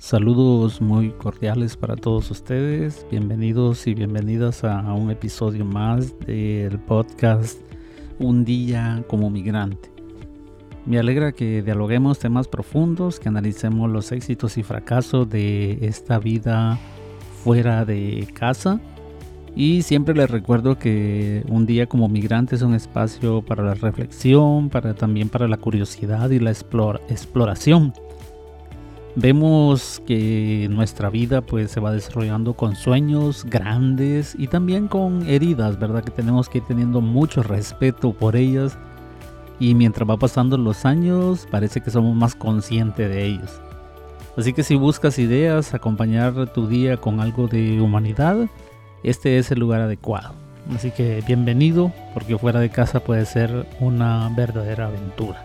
Saludos muy cordiales para todos ustedes. Bienvenidos y bienvenidas a un episodio más del podcast Un día como migrante. Me alegra que dialoguemos temas profundos, que analicemos los éxitos y fracasos de esta vida fuera de casa. Y siempre les recuerdo que un día como migrante es un espacio para la reflexión, para también para la curiosidad y la exploración Vemos que nuestra vida pues se va desarrollando con sueños grandes y también con heridas, ¿verdad? Que tenemos que ir teniendo mucho respeto por ellas y mientras va pasando los años parece que somos más conscientes de ellos. Así que si buscas ideas, acompañar tu día con algo de humanidad, este es el lugar adecuado. Así que bienvenido porque fuera de casa puede ser una verdadera aventura.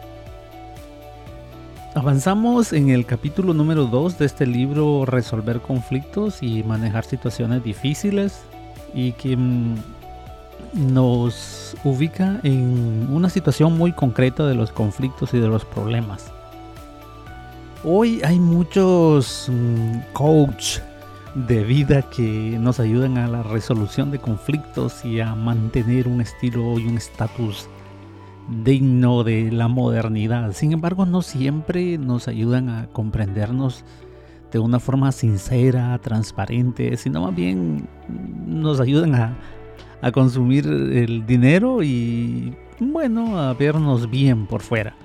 Avanzamos en el capítulo número 2 de este libro Resolver conflictos y manejar situaciones difíciles y que nos ubica en una situación muy concreta de los conflictos y de los problemas. Hoy hay muchos mm, coach de vida que nos ayudan a la resolución de conflictos y a mantener un estilo y un estatus digno de la modernidad. Sin embargo, no siempre nos ayudan a comprendernos de una forma sincera, transparente, sino más bien nos ayudan a, consumir el dinero y, bueno, a vernos bien por fuera.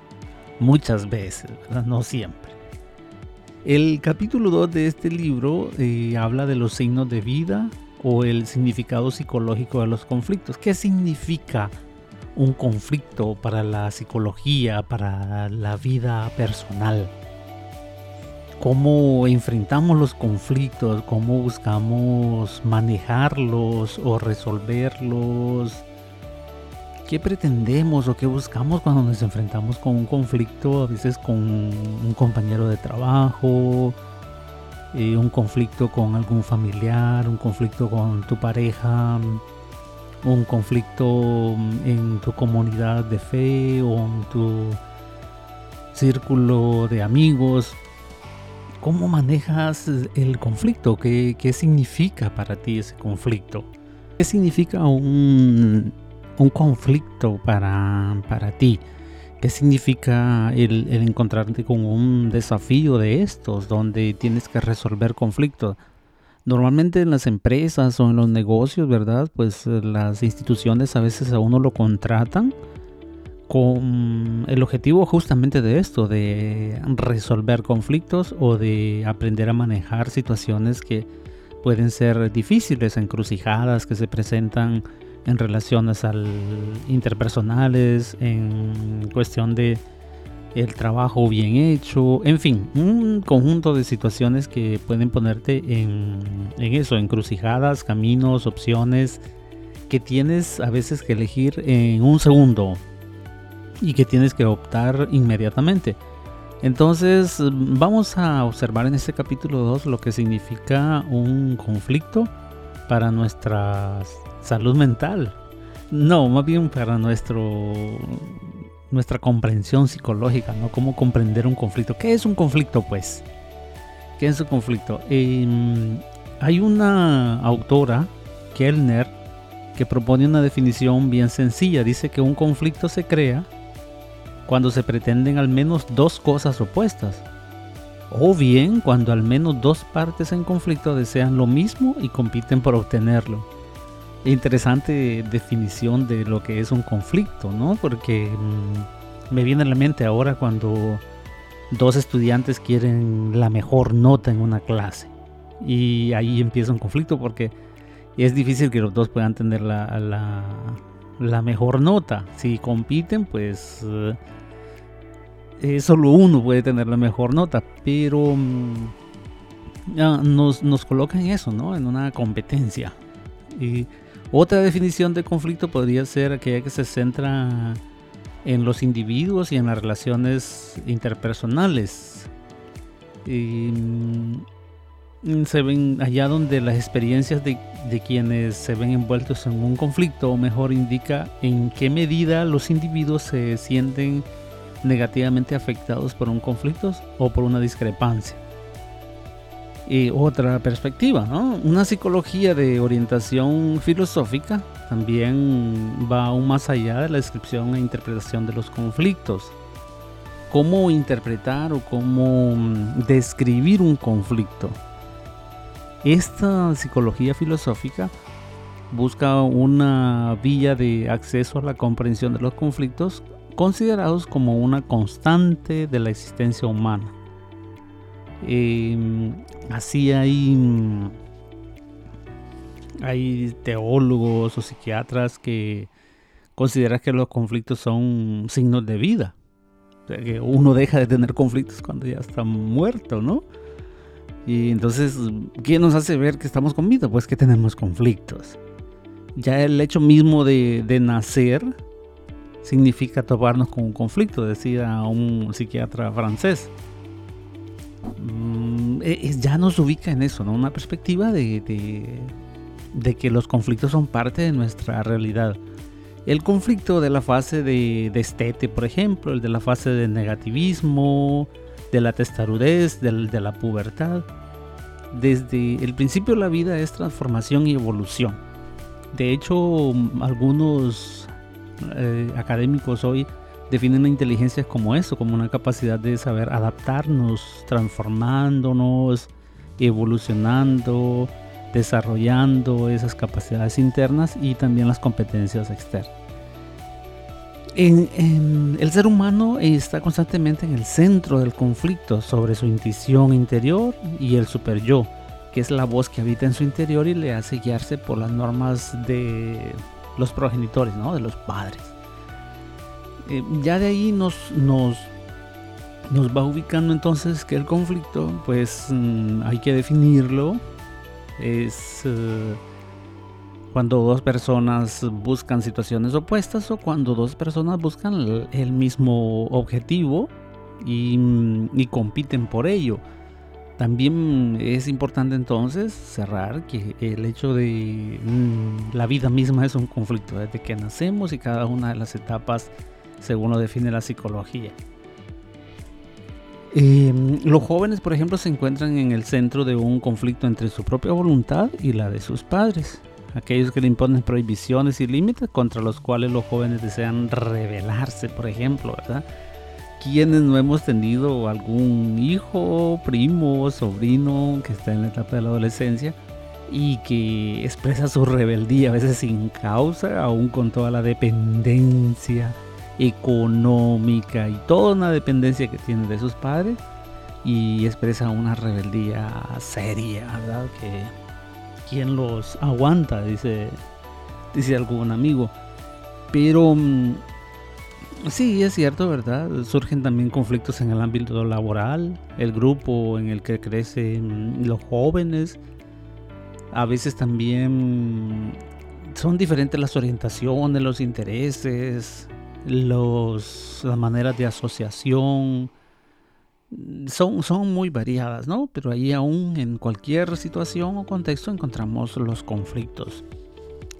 Muchas veces, no siempre. El capítulo 2 de este libro eh, habla de los signos de vida o el significado psicológico de los conflictos. ¿Qué significa un conflicto para la psicología, para la vida personal. Cómo enfrentamos los conflictos, cómo buscamos manejarlos o resolverlos. ¿Qué pretendemos o qué buscamos cuando nos enfrentamos con un conflicto, a veces con un compañero de trabajo, eh, un conflicto con algún familiar, un conflicto con tu pareja, un conflicto en tu comunidad de fe o en tu círculo de amigos. ¿Cómo manejas el conflicto? ¿Qué, significa para ti ese conflicto? ¿Qué significa un, conflicto para, para, ti? ¿Qué significa el, el encontrarte con un desafío de estos donde tienes que resolver conflictos? Normalmente en las empresas o en los negocios, ¿verdad? Pues eh, las instituciones a veces a uno lo contratan con el objetivo justamente de esto, de resolver conflictos o de aprender a manejar situaciones que pueden ser difíciles, encrucijadas que se presentan en relaciones al interpersonales, en cuestión de el trabajo bien hecho, en fin, un conjunto de situaciones que pueden ponerte en, eso, encrucijadas, caminos, opciones que tienes a veces que elegir en un segundo y que tienes que optar inmediatamente. Entonces vamos a observar en este capítulo 2 lo que significa un conflicto para nuestra salud mental. No, más bien para nuestro nuestra comprensión psicológica, ¿no? Cómo comprender un conflicto. ¿Qué es un conflicto, pues? ¿Qué es un conflicto? Em, hay una autora, Kellner, que propone una definición bien sencilla. Dice que un conflicto se crea cuando se pretenden al menos dos cosas opuestas. O bien cuando al menos dos partes en conflicto desean lo mismo y compiten por obtenerlo interesante definición de lo que es un conflicto, ¿no? Porque mm, me viene a la mente ahora cuando dos estudiantes quieren la mejor nota en una clase y ahí empieza un conflicto porque es difícil que los dos puedan tener la, la, mejor nota. Si compiten, pues eh, solo uno puede tener la mejor nota, pero mm, nos, nos coloca en eso, ¿no? En una competencia. Y otra definición de conflicto podría ser aquella que se centra en los individuos y en las relaciones interpersonales. Mm, se ven allá donde las experiencias de, de, quienes se ven envueltos en un conflicto, o mejor indica en qué medida los individuos se sienten negativamente afectados por un conflicto o por una discrepancia. Eh, otra perspectiva, ¿no? Una psicología de orientación filosófica también va aún más allá de la descripción e interpretación de los conflictos. Cómo interpretar o cómo mm, describir un conflicto. Esta psicología filosófica busca una vía de acceso a la comprensión de los conflictos considerados como una constante de la existencia humana. Em, así hay, hay teólogos o psiquiatras que consideran que los conflictos son signos de vida. que uno deja de tener conflictos cuando ya está muerto, ¿no? Y entonces, ¿qué nos hace ver que estamos con vida? Pues que tenemos conflictos. Ya el hecho mismo de, de nacer significa toparnos con un conflicto, decía un psiquiatra francés. Mm, e, ya nos ubica en eso, ¿no? Una perspectiva de, de, que los conflictos son parte de nuestra realidad. El conflicto de la fase de, estete, por ejemplo, el de la fase de negativismo, de la testarudez, de la pubertad. Desde el principio de la vida es transformación y evolución. De hecho, algunos eh, académicos hoy definen la inteligencia como eso, como una capacidad de saber adaptarnos, transformándonos, evolucionando, desarrollando esas capacidades internas y también las competencias externas. el ser humano está constantemente en el centro del conflicto sobre su intuición interior y el super yo, que es la voz que habita en su interior y le hace guiarse por las normas de los progenitores, ¿no? de los padres. Eh, ya de ahí nos, nos, nos va ubicando entonces que el conflicto, pues mm, hay que definirlo. Es eh, cuando dos personas buscan situaciones opuestas o cuando dos personas buscan el, mismo objetivo y, mm, y, compiten por ello. También es importante entonces cerrar que el hecho de mm, la vida misma es un conflicto desde que nacemos y cada una de las etapas según lo define la psicología. Em, los jóvenes, por ejemplo, se encuentran en el centro de un conflicto entre su propia voluntad y la de sus padres. Aquellos que le imponen prohibiciones y límites contra los cuales los jóvenes desean rebelarse, por ejemplo, ¿verdad? Quienes no hemos tenido algún hijo, primo, sobrino que está en la etapa de la adolescencia y que expresa su rebeldía a veces sin causa, aún con toda la dependencia económica y toda una dependencia que tiene de sus padres y expresa una rebeldía seria, ¿verdad? Que quien los aguanta, dice, dice algún amigo. Pero mm, sí, es cierto, ¿verdad? Surgen también conflictos en el ámbito laboral, el grupo en el que crecen los jóvenes. A veces también son diferentes las orientaciones, los intereses, los, las maneras de asociación son, son muy variadas, ¿no? Pero ahí aún en cualquier situación o contexto encontramos los conflictos.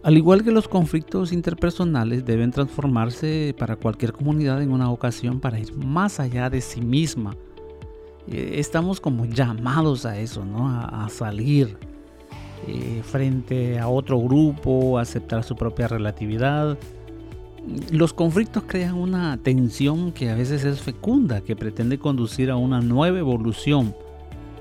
Al igual que los conflictos interpersonales deben transformarse para cualquier comunidad en una ocasión para ir más allá de sí misma. Eh, estamos como llamados a eso, ¿no? A, salir eh, frente a otro grupo, a aceptar su propia relatividad, los conflictos crean una tensión que a veces es fecunda, que pretende conducir a una nueva evolución.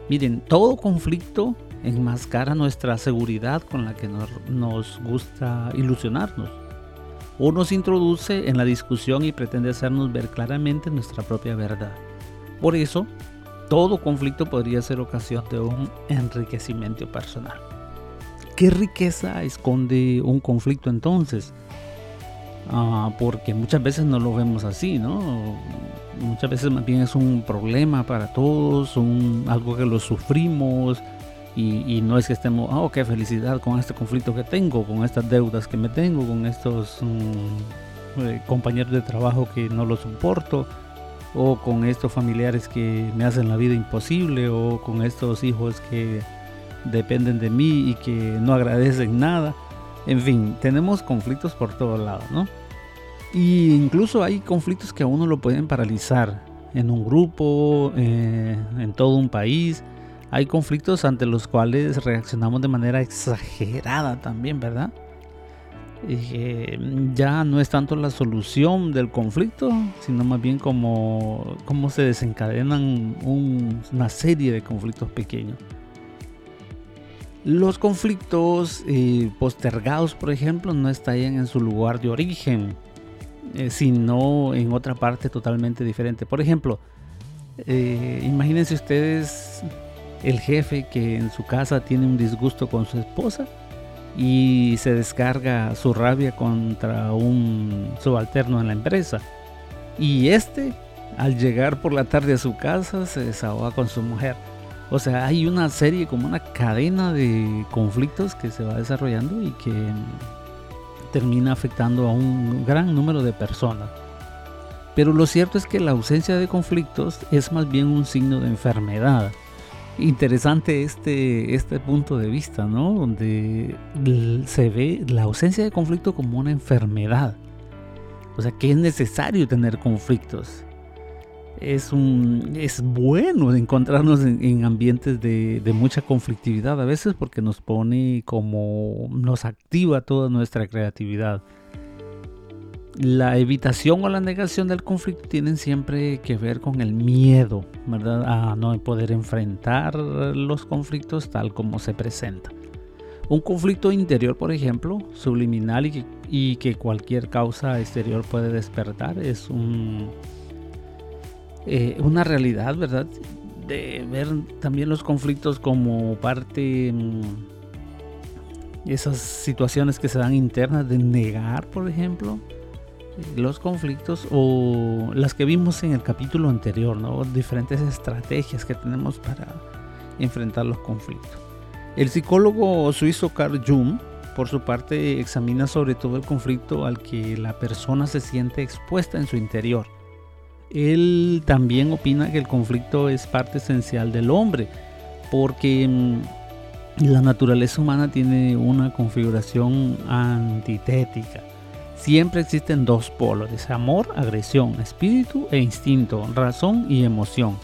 Miren, todo conflicto enmascara nuestra seguridad con la que nos, gusta ilusionarnos. O nos introduce en la discusión y pretende hacernos ver claramente nuestra propia verdad. Por eso, todo conflicto podría ser ocasión de un enriquecimiento personal. ¿Qué riqueza esconde un conflicto entonces? Ah, porque muchas veces no lo vemos así, ¿no? Muchas veces más bien es un problema para todos, un, algo que lo sufrimos y, no es que estemos, oh, qué felicidad con este conflicto que tengo, con estas deudas que me tengo, con estos mm, eh, compañeros de trabajo que no los soporto, o con estos familiares que me hacen la vida imposible, o con estos hijos que dependen de mí y que no agradecen nada. En fin, tenemos conflictos por todos lados, ¿no? Y incluso hay conflictos que a uno lo pueden paralizar en un grupo, eh, en todo un país. Hay conflictos ante los cuales reaccionamos de manera exagerada también, ¿verdad? ya no es tanto la solución del conflicto, sino más bien como cómo se desencadenan una serie de conflictos pequeños. Los conflictos eh, postergados, por ejemplo, no estallan en su lugar de origen, eh, sino en otra parte totalmente diferente. Por ejemplo, eh, imagínense ustedes el jefe que en su casa tiene un disgusto con su esposa y se descarga su rabia contra un subalterno en la empresa. Y este, al llegar por la tarde a su casa, se desahoga con su mujer. O sea, hay una serie, como una cadena de conflictos que se va desarrollando y que termina afectando a un gran número de personas. Pero lo cierto es que la ausencia de conflictos es más bien un signo de enfermedad. Interesante este, este punto de vista, ¿no? Donde se ve la ausencia de conflicto como una enfermedad. O sea, que es necesario tener conflictos es, un, es bueno encontrarnos en, ambientes de, mucha conflictividad a veces porque nos pone como nos activa toda nuestra creatividad. La evitación o la negación del conflicto tienen siempre que ver con el miedo, ¿verdad? A no poder enfrentar los conflictos tal como se presenta. Un conflicto interior, por ejemplo, subliminal y y que cualquier causa exterior puede despertar, es un, eh, una realidad, ¿verdad? De ver también los conflictos como parte, mm, esas situaciones que se dan internas, de negar, por ejemplo, los conflictos o las que vimos en el capítulo anterior, ¿no? Diferentes estrategias que tenemos para enfrentar los conflictos. El psicólogo suizo Carl Jung, por su parte, examina sobre todo el conflicto al que la persona se siente expuesta en su interior él también opina que el conflicto es parte esencial del hombre, porque mm, la naturaleza humana tiene una configuración antitética. Siempre existen dos polos, amor, agresión, espíritu e instinto, razón y emoción.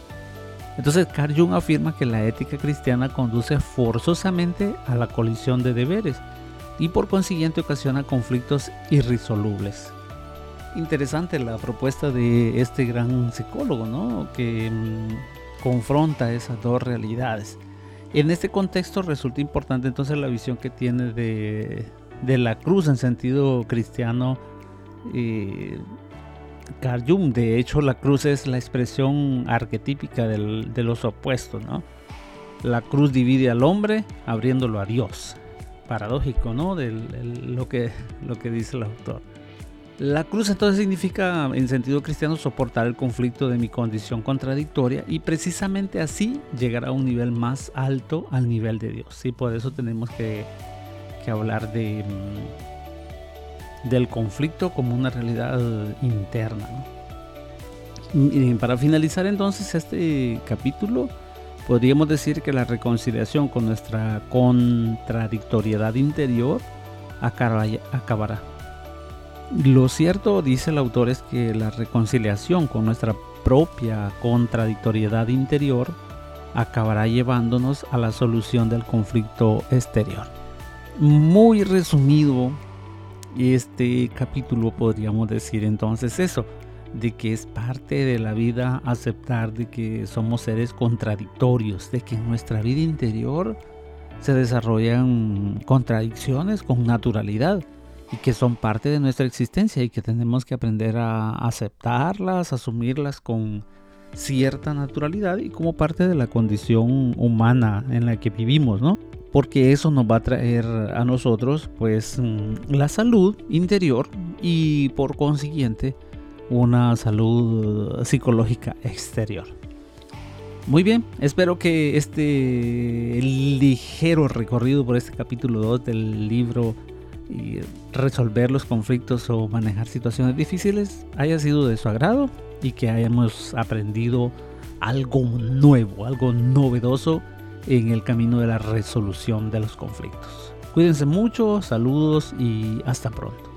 Entonces Carl Jung afirma que la ética cristiana conduce forzosamente a la colisión de deberes y por consiguiente ocasiona conflictos irresolubles interesante la propuesta de este gran psicólogo, ¿no? Que mm, confronta esas dos realidades. En este contexto resulta importante entonces la visión que tiene de, la cruz en sentido cristiano eh, Carl. De hecho, la cruz es la expresión arquetípica de los opuestos, ¿no? La cruz divide al hombre abriéndolo a Dios. Paradójico, ¿no? De lo, que, lo que dice el autor. La cruz entonces significa en sentido cristiano soportar el conflicto de mi condición contradictoria y precisamente así llegar a un nivel más alto al nivel de Dios. Y por eso tenemos que, hablar de, mm, del conflicto como una realidad interna. Y para finalizar entonces este capítulo, podríamos decir que la reconciliación con nuestra contradictoriedad interior acabará lo cierto, dice el autor, es que la reconciliación con nuestra propia contradictoriedad interior acabará llevándonos a la solución del conflicto exterior. Muy resumido, este capítulo podríamos decir entonces eso, de que es parte de la vida aceptar de que somos seres contradictorios, de que en nuestra vida interior se desarrollan contradicciones con naturalidad y que son parte de nuestra existencia y que tenemos que aprender a aceptarlas, asumirlas con cierta naturalidad y como parte de la condición humana en la que vivimos, ¿no? Porque eso nos va a traer a nosotros pues mm, la salud interior y por consiguiente una salud psicológica exterior. Muy bien, espero que este ligero recorrido por este capítulo 2 del libro y resolver los conflictos o manejar situaciones difíciles haya sido de su agrado y que hayamos aprendido algo nuevo, algo novedoso en el camino de la resolución de los conflictos. Cuídense mucho, saludos y hasta pronto.